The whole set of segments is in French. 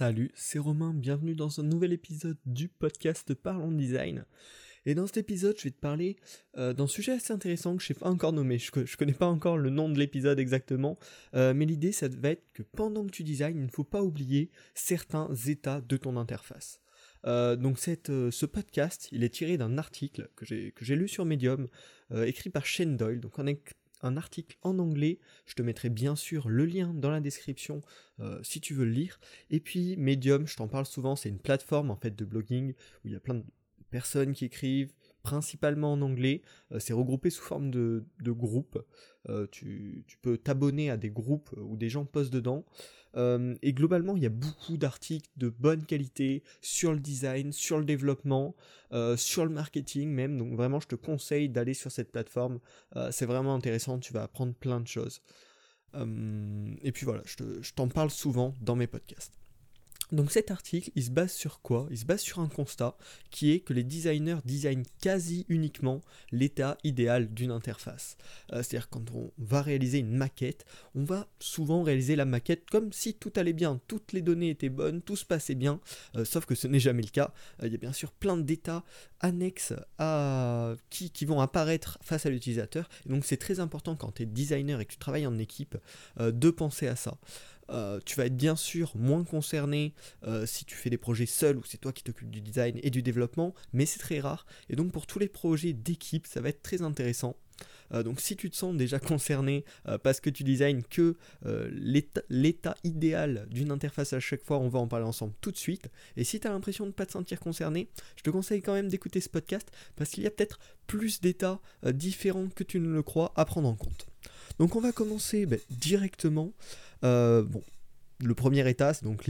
Salut, c'est Romain, bienvenue dans un nouvel épisode du podcast Parlons Design. Et dans cet épisode, je vais te parler euh, d'un sujet assez intéressant que je ne sais pas encore nommer, je, ne connais pas encore le nom de l'épisode exactement, euh, mais l'idée ça va être que pendant que tu designes, il ne faut pas oublier certains états de ton interface. Euh, donc ce podcast, il est tiré d'un article que j'ai lu sur Medium, écrit par Shane Doyle, donc un article en anglais. Je te mettrai bien sûr le lien dans la description si tu veux le lire. Et puis Medium, je t'en parle souvent, c'est une plateforme en fait de blogging où il y a plein de personnes qui écrivent principalement en anglais. Euh, c'est regroupé sous forme de, groupes. Euh, tu, peux t'abonner à des groupes où des gens postent dedans. Euh, et globalement, il y a beaucoup d'articles de bonne qualité sur le design, sur le développement, sur le marketing même. Donc vraiment, je te conseille d'aller sur cette plateforme. c'est vraiment intéressant, tu vas apprendre plein de choses. et puis voilà, je t'en parle souvent dans mes podcasts. Donc cet article, il se base sur quoi? Il se base sur un constat qui est que les designers designent quasi uniquement l'état idéal d'une interface. Euh, c'est-à-dire quand on va réaliser une maquette, on va souvent réaliser la maquette comme si tout allait bien, toutes les données étaient bonnes, tout se passait bien, euh, sauf que ce n'est jamais le cas. Euh, il y a bien sûr plein d'états annexes qui, vont apparaître face à l'utilisateur. Donc c'est très important quand tu es designer et que tu travailles en équipe de penser à ça. Euh, tu vas être bien sûr moins concerné euh, si tu fais des projets seul ou c'est toi qui t'occupes du design et du développement, mais c'est très rare. Et donc pour tous les projets d'équipe, ça va être très intéressant. Euh, donc si tu te sens déjà concerné parce que tu designes que l'état idéal d'une interface à chaque fois, on va en parler ensemble tout de suite. Et si tu as l'impression de ne pas te sentir concerné, je te conseille quand même d'écouter ce podcast parce qu'il y a peut-être plus d'états différents que tu ne le crois à prendre en compte. Donc on va commencer ben, directement euh, bon, le premier état, c'est donc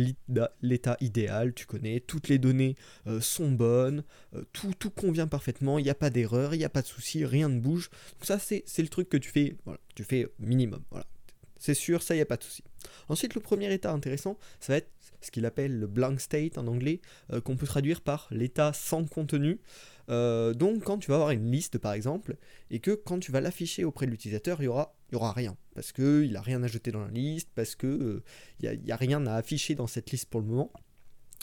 l'état idéal, tu connais, toutes les données euh, sont bonnes, euh, tout, tout convient parfaitement, il n'y a pas d'erreur, il n'y a pas de souci, rien ne bouge. Ça, c'est le truc que tu fais, voilà, tu fais minimum, voilà. C'est sûr, ça, il n'y a pas de souci. Ensuite, le premier état intéressant, ça va être ce qu'il appelle le blank state en anglais, qu'on peut traduire par l'état sans contenu. Euh, donc quand tu vas avoir une liste par exemple, et que quand tu vas l'afficher auprès de l'utilisateur, il y aura, y aura rien. Parce qu'il n'a rien ajouté dans la liste, parce qu'il n'y euh, a, a, rien à afficher dans cette liste pour le moment.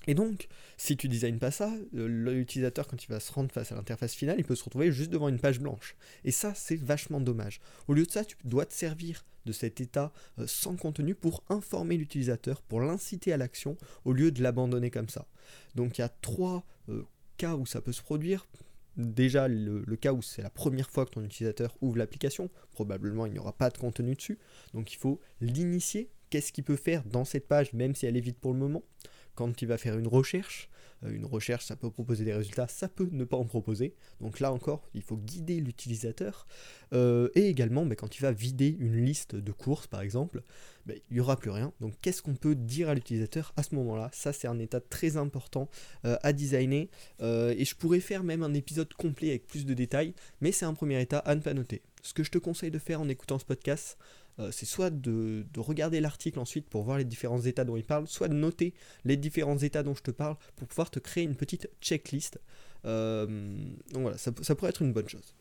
Et donc, si tu designes pas ça, euh, l'utilisateur, quand il va se rendre face à l'interface finale, il peut se retrouver juste devant une page blanche. Et ça, c'est vachement dommage. Au lieu de ça, tu dois te servir de cet état sans contenu pour informer l'utilisateur, pour l'inciter à l'action, au lieu de l'abandonner comme ça. Donc il y a trois cas où ça peut se produire, déjà le, cas où c'est la première fois que ton utilisateur ouvre l'application, probablement il n'y aura pas de contenu dessus, donc il faut l'initier, qu'est-ce qu'il peut faire dans cette page, même si elle est vide pour le moment, quand il va faire une recherche, euh, une recherche, ça peut proposer des résultats, ça peut ne pas en proposer. Donc là encore, il faut guider l'utilisateur. Euh, et également, mais quand il va vider une liste de courses, par exemple, ben, il n'y aura plus rien. Donc qu'est-ce qu'on peut dire à l'utilisateur à ce moment-là? Ça, c'est un état très important euh, à designer. et je pourrais faire même un épisode complet avec plus de détails, mais c'est un premier état à ne pas noter. Ce que je te conseille de faire en écoutant ce podcast, euh, c'est soit de, regarder l'article ensuite pour voir les différents états dont il parle, soit de noter les différents états dont je te parle pour pouvoir te créer une petite checklist. Euh, donc voilà, ça, pourrait être une bonne chose.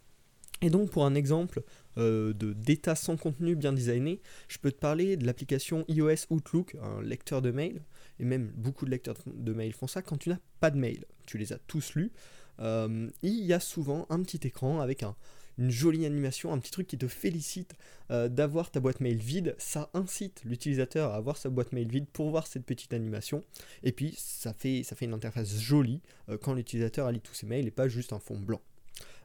Et donc pour un exemple euh, d'état sans contenu bien designé, je peux te parler de l'application iOS Outlook, un lecteur de mail, et même beaucoup de lecteurs de mail font ça quand tu n'as pas de mail. Tu les as tous lus. il y a souvent un petit écran avec un, une jolie animation, un petit truc qui te félicite euh, d'avoir ta boîte mail vide. Ça incite l'utilisateur à avoir sa boîte mail vide pour voir cette petite animation. Et puis ça fait, ça fait une interface jolie euh, quand l'utilisateur lit tous ses mails et pas juste un fond blanc.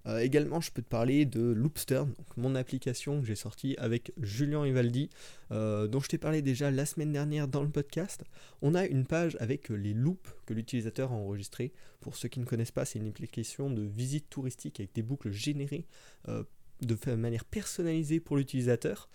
Euh, également, je peux te parler de Loopster, donc mon application que j'ai sortie avec Julien Ivaldi, euh, dont je t'ai parlé déjà la semaine dernière dans le podcast. On a une page avec les loops que l'utilisateur a enregistrés. Pour ceux qui ne connaissent pas, c'est une application de visite touristique avec des boucles générées euh, de manière personnalisée pour l'utilisateur.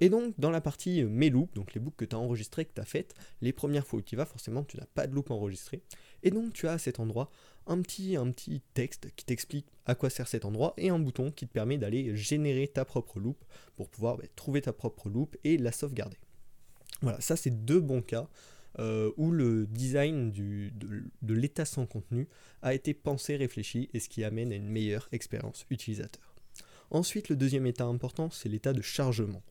et donc dans la partie mes loops, donc les boucles que tu as enregistrées, que tu as faites, les premières fois où tu vas, forcément tu n'as pas de loop enregistré. Et donc tu as à cet endroit un petit, texte qui t'explique à quoi sert cet endroit et un bouton qui te permet d'aller générer ta propre loupe pour pouvoir bah, trouver ta propre loupe et la sauvegarder. Voilà, ça c'est deux bons cas euh, où le design de l'état sans contenu a été pensé, réfléchi et ce qui amène à une meilleure expérience utilisateur. Ensuite, le deuxième état important, c'est l'état de chargement.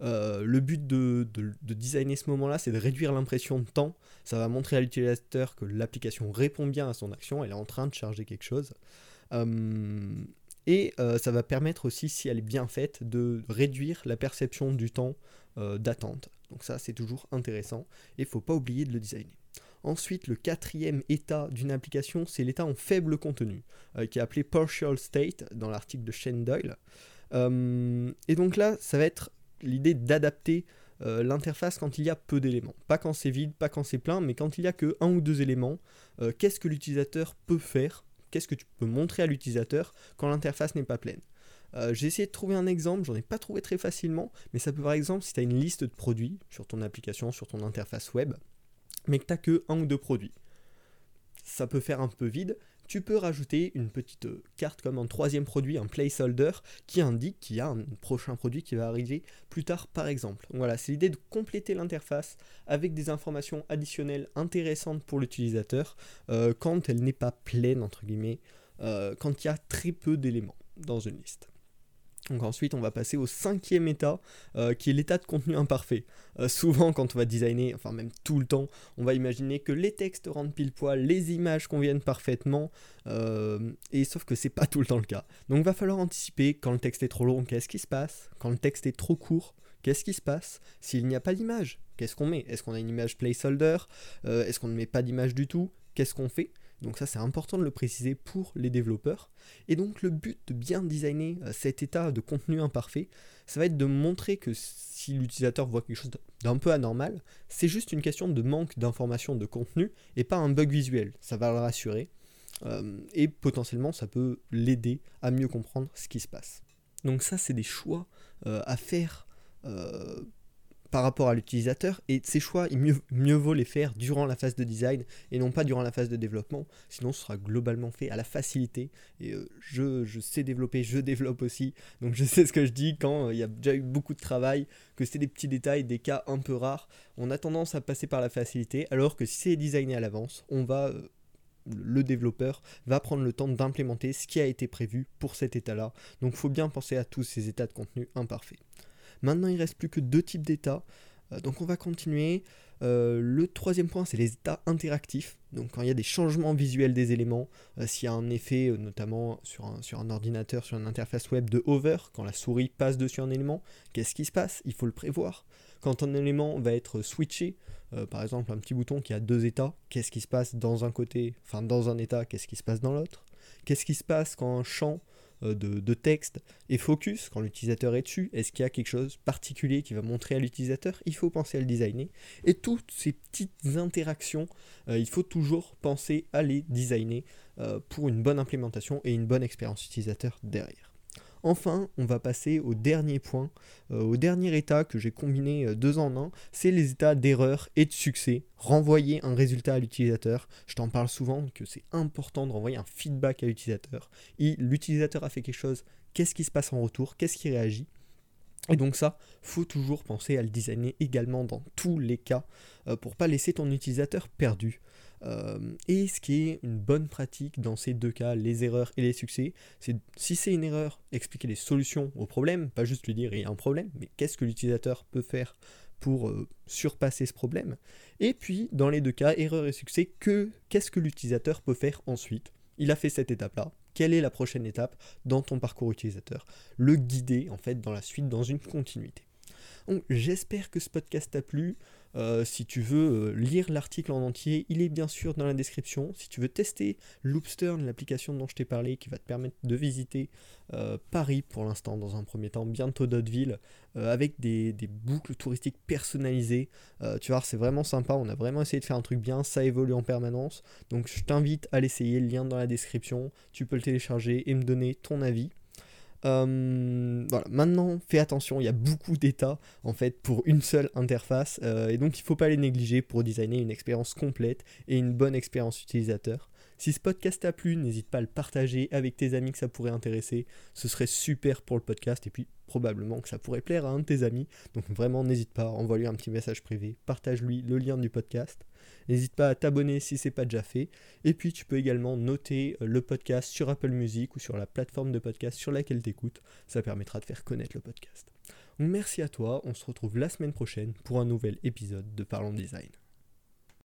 le but de, designer ce moment-là, c'est de réduire l'impression de temps. Ça va montrer à l'utilisateur que l'application répond bien à son action, elle est en train de charger quelque chose. et ça va permettre aussi, si elle est bien faite, de réduire la perception du temps d'attente. Donc ça, c'est toujours intéressant et il ne faut pas oublier de le designer. Ensuite, le quatrième état d'une application, c'est l'état en faible contenu, euh, qui est appelé partial state dans l'article de Shane Doyle. Euh, et donc là, ça va être l'idée d'adapter euh, l'interface quand il y a peu d'éléments. Pas quand c'est vide, pas quand c'est plein, mais quand il n'y a que un ou deux éléments, qu'est-ce que l'utilisateur peut faire Qu'est-ce que tu peux montrer à l'utilisateur quand l'interface n'est pas pleine j'ai essayé de trouver un exemple, j'en ai pas trouvé très facilement, mais ça peut par exemple si tu as une liste de produits sur ton application, sur ton interface web, mais que tu n'as que un ou deux produits. Ça peut faire un peu vide. Tu peux rajouter une petite euh, carte comme un troisième produit, un placeholder, qui indique qu'il y a un prochain produit qui va arriver plus tard par exemple. voilà, c'est l'idée de compléter l'interface avec des informations additionnelles intéressantes pour l'utilisateur euh, quand elle n'est pas pleine, entre guillemets, euh, quand il y a très peu d'éléments dans une liste. Donc ensuite, on va passer au cinquième état, euh, qui est l'état de contenu imparfait. Euh, souvent, quand on va designer, enfin même tout le temps, on va imaginer que les textes rentrent pile poil, les images conviennent parfaitement, euh, et sauf que c'est pas tout le temps le cas. Donc, va falloir anticiper quand le texte est trop long, qu'est-ce qui se passe? Quand le texte est trop court, qu'est-ce qui se passe? S'il n'y a pas d'image, qu'est-ce qu'on met? Est-ce qu'on a une image placeholder? Est-ce qu'on ne met pas d'image du tout? Qu'est-ce qu'on fait? Donc ça c'est important de le préciser pour les développeurs. Et donc le but de bien designer euh, cet état de contenu imparfait, ça va être de montrer que si l'utilisateur voit quelque chose d'un peu anormal, c'est juste une question de manque d'information de contenu et pas un bug visuel. Ça va le rassurer. Euh, et potentiellement ça peut l'aider à mieux comprendre ce qui se passe. Donc ça c'est des choix euh, à faire par rapport à l'utilisateur et ces choix, il mieux, mieux, vaut les faire durant la phase de design et non pas durant la phase de développement, sinon ce sera globalement fait à la facilité et euh, je, sais développer, je développe aussi, donc je sais ce que je dis quand euh, il y a déjà eu beaucoup de travail, que c'est des petits détails, des cas un peu rares, on a tendance à passer par la facilité, alors que si c'est designé à l'avance, on va... Euh, le développeur va prendre le temps d'implémenter ce qui a été prévu pour cet état-là. Donc il faut bien penser à tous ces états de contenu imparfaits. Maintenant, il reste plus que deux types d'états. Euh, donc on va continuer. Euh, le troisième point, c'est les états interactifs. Donc quand il y a des changements visuels des éléments, euh, s'il y a un effet notamment sur un, sur un ordinateur, sur une interface web de hover, quand la souris passe dessus un élément, qu'est-ce qui se passe? Il faut le prévoir. Quand un élément va être switché, par exemple un petit bouton qui a deux états, qu'est-ce qui se passe dans un côté, enfin dans un état, qu'est-ce qui se passe dans l'autre? Qu'est-ce qui se passe quand un champ euh, de, texte et focus quand l'utilisateur est dessus Est-ce qu'il y a quelque chose de particulier qui va montrer à l'utilisateur? Il faut penser à le designer. Et toutes ces petites interactions, euh, il faut toujours penser à les designer euh, pour une bonne implémentation et une bonne expérience utilisateur derrière. Enfin, on va passer au dernier point, euh, au dernier état que j'ai combiné euh, deux en un, c'est les états d'erreur et de succès. Renvoyer un résultat à l'utilisateur. Je t'en parle souvent que c'est important de renvoyer un feedback à l'utilisateur. L'utilisateur a fait quelque chose, qu'est-ce qui se passe en retour, qu'est-ce qui réagit? Et donc ça, faut toujours penser à le designer également dans tous les cas euh, pour pas laisser ton utilisateur perdu. Euh, et ce qui est une bonne pratique dans ces deux cas, les erreurs et les succès, c'est si c'est une erreur, expliquer les solutions au problème, pas juste lui dire il y a un problème, mais qu'est-ce que l'utilisateur peut faire pour euh, surpasser ce problème. Et puis, dans les deux cas, erreur et succès, que, qu'est-ce que l'utilisateur peut faire ensuite? Il a fait cette étape-là. Quelle est la prochaine étape dans ton parcours utilisateur? Le guider, en fait, dans la suite, dans une continuité. Donc, j'espère que ce podcast t'a plu. Euh, si tu veux euh, lire l'article en entier, il est bien sûr dans la description. Si tu veux tester Loopstern, l'application dont je t'ai parlé, qui va te permettre de visiter euh, Paris pour l'instant dans un premier temps, bientôt d'autres villes, avec des, boucles touristiques personnalisées. tu vois, c'est vraiment sympa. On a vraiment essayé de faire un truc bien. Ça évolue en permanence. Donc je t'invite à l'essayer. Le lien dans la description. Tu peux le télécharger et me donner ton avis. Euh, maintenant fais attention, il y a beaucoup d'états en fait pour une seule interface euh, et donc il ne faut pas les négliger pour designer une expérience complète et une bonne expérience utilisateur. Si ce podcast t'a plu, n'hésite pas à le partager avec tes amis que ça pourrait intéresser. Ce serait super pour le podcast et puis probablement que ça pourrait plaire à un de tes amis. Donc vraiment n'hésite pas, envoie-lui un petit message privé, partage-lui le lien du podcast. N'hésite pas à t'abonner si c'est pas déjà fait. Et puis tu peux également noter euh, le podcast sur Apple Music ou sur la plateforme de podcast sur laquelle tu écoutes. Ça permettra de faire connaître le podcast. merci à toi, on se retrouve la semaine prochaine pour un nouvel épisode de Parlons Design.